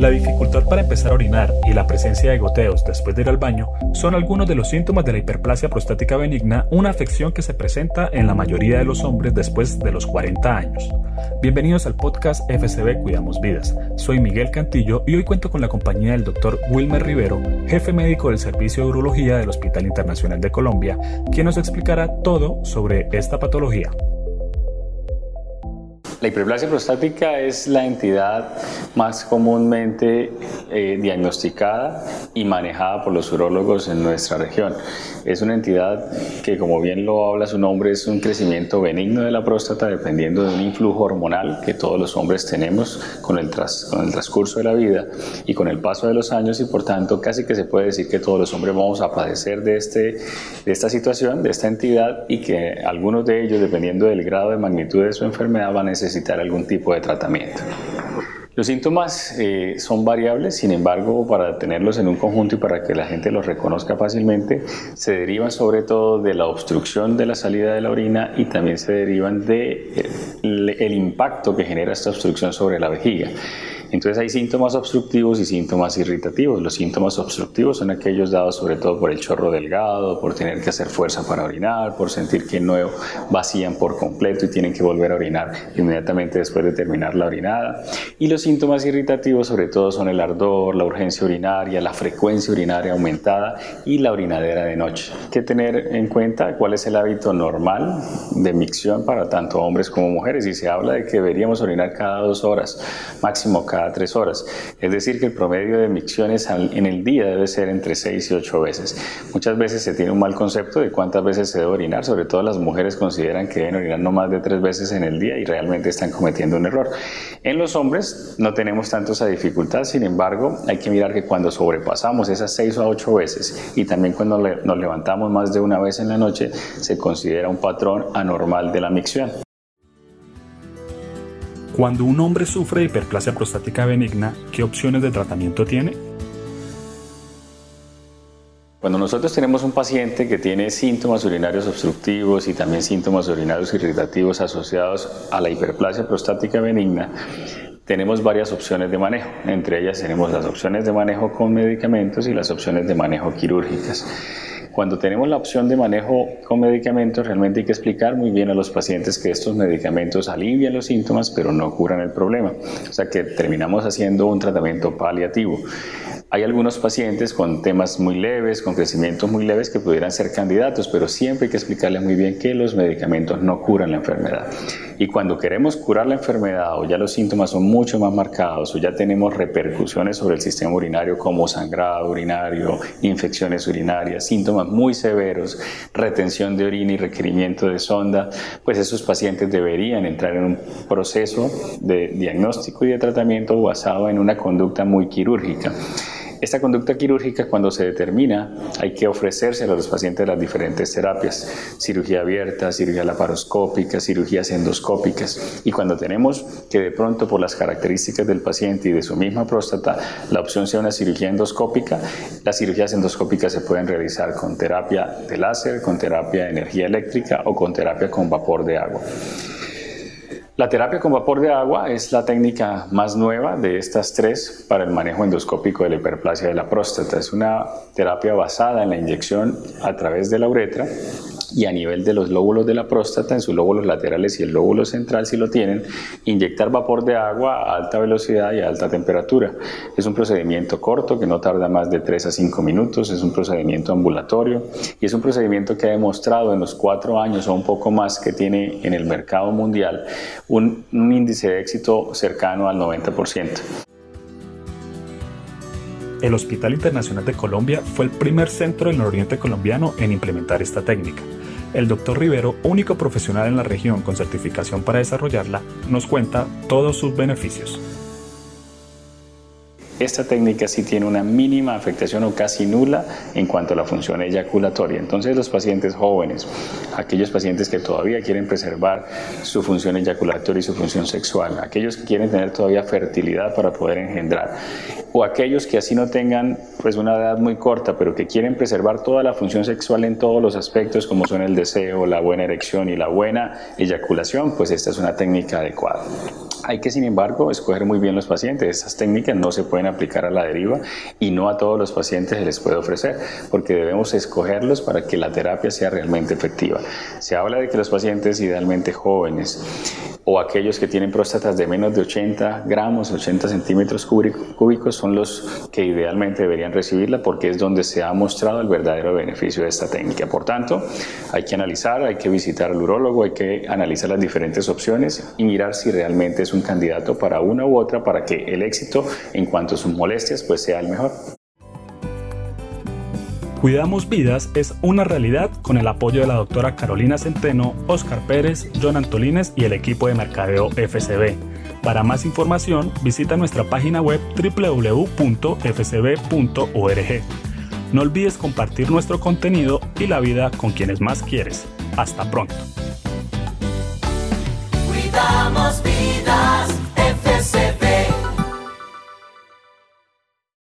La dificultad para empezar a orinar y la presencia de goteos después de ir al baño son algunos de los síntomas de la hiperplasia prostática benigna, una afección que se presenta en la mayoría de los hombres después de los 40 años. Bienvenidos al podcast FCB Cuidamos Vidas. Soy Miguel Cantillo y hoy cuento con la compañía del doctor Wilmer Rivero, jefe médico del Servicio de Urología del Hospital Internacional de Colombia, quien nos explicará todo sobre esta patología. La hiperplasia prostática es la entidad más comúnmente eh, diagnosticada y manejada por los urólogos en nuestra región. Es una entidad que, como bien lo habla su nombre, es un crecimiento benigno de la próstata dependiendo de un influjo hormonal que todos los hombres tenemos con el, con el transcurso de la vida y con el paso de los años y por tanto casi que se puede decir que todos los hombres vamos a padecer de, este, de esta situación, de esta entidad y que algunos de ellos, dependiendo del grado de magnitud de su enfermedad, van a necesitar necesitar algún tipo de tratamiento. Los síntomas eh, son variables, sin embargo, para tenerlos en un conjunto y para que la gente los reconozca fácilmente, se derivan sobre todo de la obstrucción de la salida de la orina y también se derivan del de, eh, impacto que genera esta obstrucción sobre la vejiga. Entonces hay síntomas obstructivos y síntomas irritativos. Los síntomas obstructivos son aquellos dados sobre todo por el chorro delgado, por tener que hacer fuerza para orinar, por sentir que no vacían por completo y tienen que volver a orinar inmediatamente después de terminar la orinada. Y los síntomas irritativos sobre todo son el ardor, la urgencia urinaria, la frecuencia urinaria aumentada y la orinadera de noche. Hay que tener en cuenta cuál es el hábito normal de micción para tanto hombres como mujeres y se habla de que deberíamos orinar cada dos horas, máximo cada tres horas. Es decir, que el promedio de micciones en el día debe ser entre seis y ocho veces. Muchas veces se tiene un mal concepto de cuántas veces se debe orinar, sobre todo las mujeres consideran que deben orinar no más de tres veces en el día y realmente están cometiendo un error. En los hombres no tenemos tanto esa dificultad, sin embargo, hay que mirar que cuando sobrepasamos esas seis o ocho veces y también cuando nos levantamos más de una vez en la noche, se considera un patrón anormal de la micción. Cuando un hombre sufre hiperplasia prostática benigna, ¿qué opciones de tratamiento tiene? Cuando nosotros tenemos un paciente que tiene síntomas urinarios obstructivos y también síntomas urinarios irritativos asociados a la hiperplasia prostática benigna, tenemos varias opciones de manejo. Entre ellas tenemos las opciones de manejo con medicamentos y las opciones de manejo quirúrgicas. Cuando tenemos la opción de manejo con medicamentos, realmente hay que explicar muy bien a los pacientes que estos medicamentos alivian los síntomas, pero no curan el problema. O sea que terminamos haciendo un tratamiento paliativo. Hay algunos pacientes con temas muy leves, con crecimientos muy leves que pudieran ser candidatos, pero siempre hay que explicarles muy bien que los medicamentos no curan la enfermedad. Y cuando queremos curar la enfermedad o ya los síntomas son mucho más marcados o ya tenemos repercusiones sobre el sistema urinario como sangrado urinario, infecciones urinarias, síntomas muy severos, retención de orina y requerimiento de sonda, pues esos pacientes deberían entrar en un proceso de diagnóstico y de tratamiento basado en una conducta muy quirúrgica. Esta conducta quirúrgica, cuando se determina, hay que ofrecerse a los pacientes las diferentes terapias, cirugía abierta, cirugía laparoscópica, cirugías endoscópicas. Y cuando tenemos que de pronto por las características del paciente y de su misma próstata, la opción sea una cirugía endoscópica, las cirugías endoscópicas se pueden realizar con terapia de láser, con terapia de energía eléctrica o con terapia con vapor de agua. La terapia con vapor de agua es la técnica más nueva de estas tres para el manejo endoscópico de la hiperplasia de la próstata. Es una terapia basada en la inyección a través de la uretra y a nivel de los lóbulos de la próstata, en sus lóbulos laterales y el lóbulo central si lo tienen, inyectar vapor de agua a alta velocidad y a alta temperatura. Es un procedimiento corto que no tarda más de 3 a 5 minutos, es un procedimiento ambulatorio y es un procedimiento que ha demostrado en los cuatro años o un poco más que tiene en el mercado mundial un, un índice de éxito cercano al 90%. El Hospital Internacional de Colombia fue el primer centro en el oriente colombiano en implementar esta técnica. El doctor Rivero, único profesional en la región con certificación para desarrollarla, nos cuenta todos sus beneficios. Esta técnica sí tiene una mínima afectación o casi nula en cuanto a la función eyaculatoria. Entonces los pacientes jóvenes, aquellos pacientes que todavía quieren preservar su función eyaculatoria y su función sexual, aquellos que quieren tener todavía fertilidad para poder engendrar, o aquellos que así no tengan pues una edad muy corta, pero que quieren preservar toda la función sexual en todos los aspectos, como son el deseo, la buena erección y la buena eyaculación, pues esta es una técnica adecuada. Hay que, sin embargo, escoger muy bien los pacientes. Estas técnicas no se pueden aplicar a la deriva y no a todos los pacientes se les puede ofrecer, porque debemos escogerlos para que la terapia sea realmente efectiva. Se habla de que los pacientes idealmente jóvenes o aquellos que tienen próstatas de menos de 80 gramos, 80 centímetros cúbicos, son los que idealmente deberían recibirla porque es donde se ha mostrado el verdadero beneficio de esta técnica. Por tanto, hay que analizar, hay que visitar al urólogo, hay que analizar las diferentes opciones y mirar si realmente es un candidato para una u otra para que el éxito en cuanto a sus molestias pues sea el mejor. Cuidamos Vidas es una realidad con el apoyo de la doctora Carolina Centeno, Oscar Pérez, John Antolines y el equipo de mercadeo FCB. Para más información, visita nuestra página web www.fcb.org. No olvides compartir nuestro contenido y la vida con quienes más quieres. Hasta pronto. Cuidamos vidas.